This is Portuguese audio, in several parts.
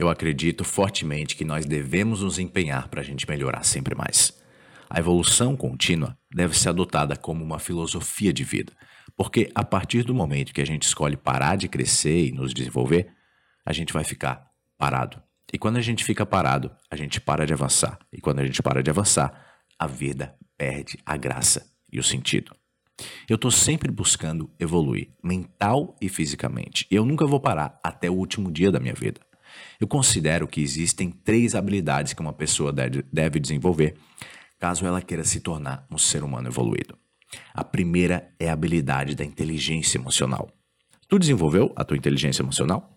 Eu acredito fortemente que nós devemos nos empenhar para a gente melhorar sempre mais. A evolução contínua deve ser adotada como uma filosofia de vida, porque a partir do momento que a gente escolhe parar de crescer e nos desenvolver, a gente vai ficar parado. E quando a gente fica parado, a gente para de avançar. E quando a gente para de avançar, a vida perde a graça e o sentido. Eu estou sempre buscando evoluir, mental e fisicamente. E eu nunca vou parar até o último dia da minha vida. Eu considero que existem três habilidades que uma pessoa deve desenvolver caso ela queira se tornar um ser humano evoluído. A primeira é a habilidade da inteligência emocional. Tu desenvolveu a tua inteligência emocional?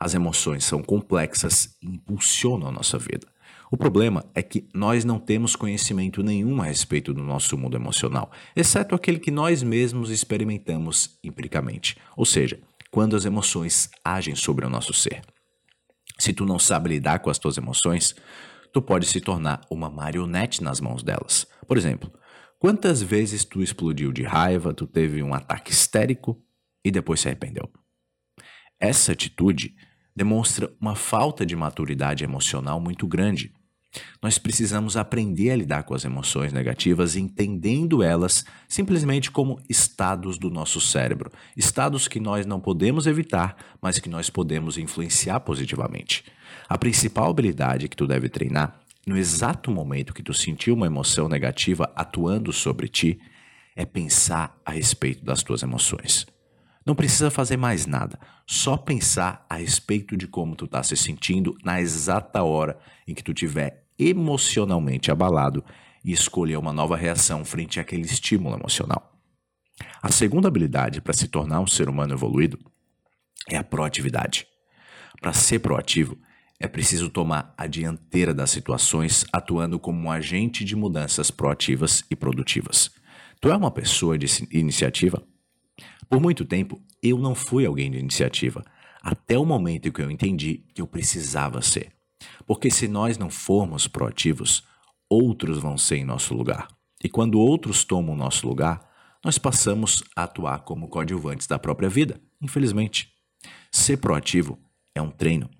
As emoções são complexas e impulsionam a nossa vida. O problema é que nós não temos conhecimento nenhum a respeito do nosso mundo emocional, exceto aquele que nós mesmos experimentamos empiricamente, ou seja, quando as emoções agem sobre o nosso ser. Se tu não sabe lidar com as tuas emoções, tu pode se tornar uma marionete nas mãos delas. Por exemplo, quantas vezes tu explodiu de raiva, tu teve um ataque histérico e depois se arrependeu? Essa atitude demonstra uma falta de maturidade emocional muito grande. Nós precisamos aprender a lidar com as emoções negativas, entendendo elas simplesmente como estados do nosso cérebro, estados que nós não podemos evitar, mas que nós podemos influenciar positivamente. A principal habilidade que tu deve treinar, no exato momento que tu sentiu uma emoção negativa atuando sobre ti, é pensar a respeito das tuas emoções. Não precisa fazer mais nada, só pensar a respeito de como tu está se sentindo na exata hora em que tu estiver emocionalmente abalado e escolher uma nova reação frente àquele estímulo emocional. A segunda habilidade para se tornar um ser humano evoluído é a proatividade. Para ser proativo, é preciso tomar a dianteira das situações, atuando como um agente de mudanças proativas e produtivas. Tu é uma pessoa de iniciativa? Por muito tempo, eu não fui alguém de iniciativa, até o momento em que eu entendi que eu precisava ser. Porque se nós não formos proativos, outros vão ser em nosso lugar. E quando outros tomam nosso lugar, nós passamos a atuar como coadjuvantes da própria vida, infelizmente. Ser proativo é um treino.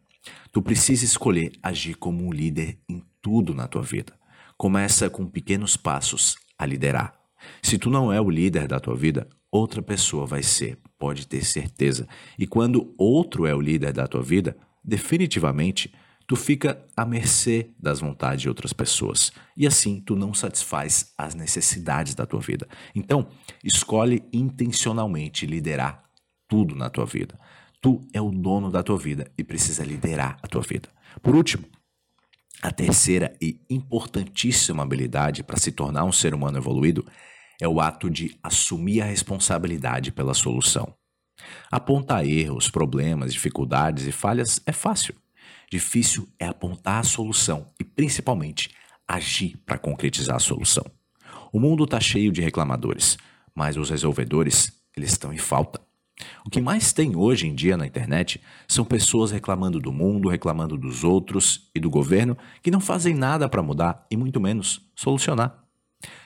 Tu precisa escolher agir como um líder em tudo na tua vida. Começa com pequenos passos a liderar. Se tu não é o líder da tua vida, outra pessoa vai ser, pode ter certeza. E quando outro é o líder da tua vida, definitivamente tu fica à mercê das vontades de outras pessoas. E assim tu não satisfaz as necessidades da tua vida. Então, escolhe intencionalmente liderar tudo na tua vida. Tu é o dono da tua vida e precisa liderar a tua vida. Por último, a terceira e importantíssima habilidade para se tornar um ser humano evoluído é o ato de assumir a responsabilidade pela solução. Apontar erros, problemas, dificuldades e falhas é fácil. Difícil é apontar a solução e, principalmente, agir para concretizar a solução. O mundo está cheio de reclamadores, mas os resolvedores eles estão em falta. O que mais tem hoje em dia na internet são pessoas reclamando do mundo, reclamando dos outros e do governo que não fazem nada para mudar e muito menos solucionar.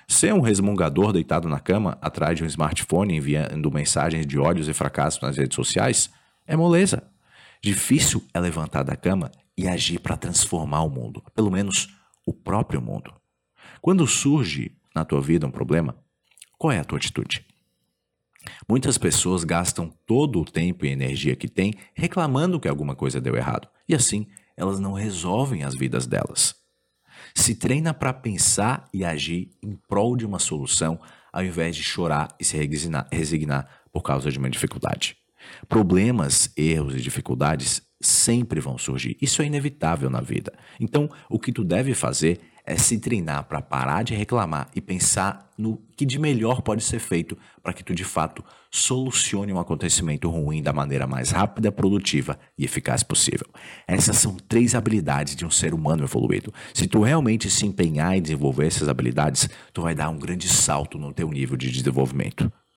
Ser um resmungador deitado na cama, atrás de um smartphone enviando mensagens de ódios e fracassos nas redes sociais, é moleza. Difícil é levantar da cama e agir para transformar o mundo, pelo menos o próprio mundo. Quando surge na tua vida um problema, qual é a tua atitude? Muitas pessoas gastam todo o tempo e energia que têm reclamando que alguma coisa deu errado, e assim elas não resolvem as vidas delas. Se treina para pensar e agir em prol de uma solução, ao invés de chorar e se resignar, resignar por causa de uma dificuldade. Problemas, erros e dificuldades sempre vão surgir. Isso é inevitável na vida. Então, o que tu deve fazer é se treinar para parar de reclamar e pensar no que de melhor pode ser feito para que tu de fato solucione um acontecimento ruim da maneira mais rápida, produtiva e eficaz possível. Essas são três habilidades de um ser humano evoluído. Se tu realmente se empenhar em desenvolver essas habilidades, tu vai dar um grande salto no teu nível de desenvolvimento.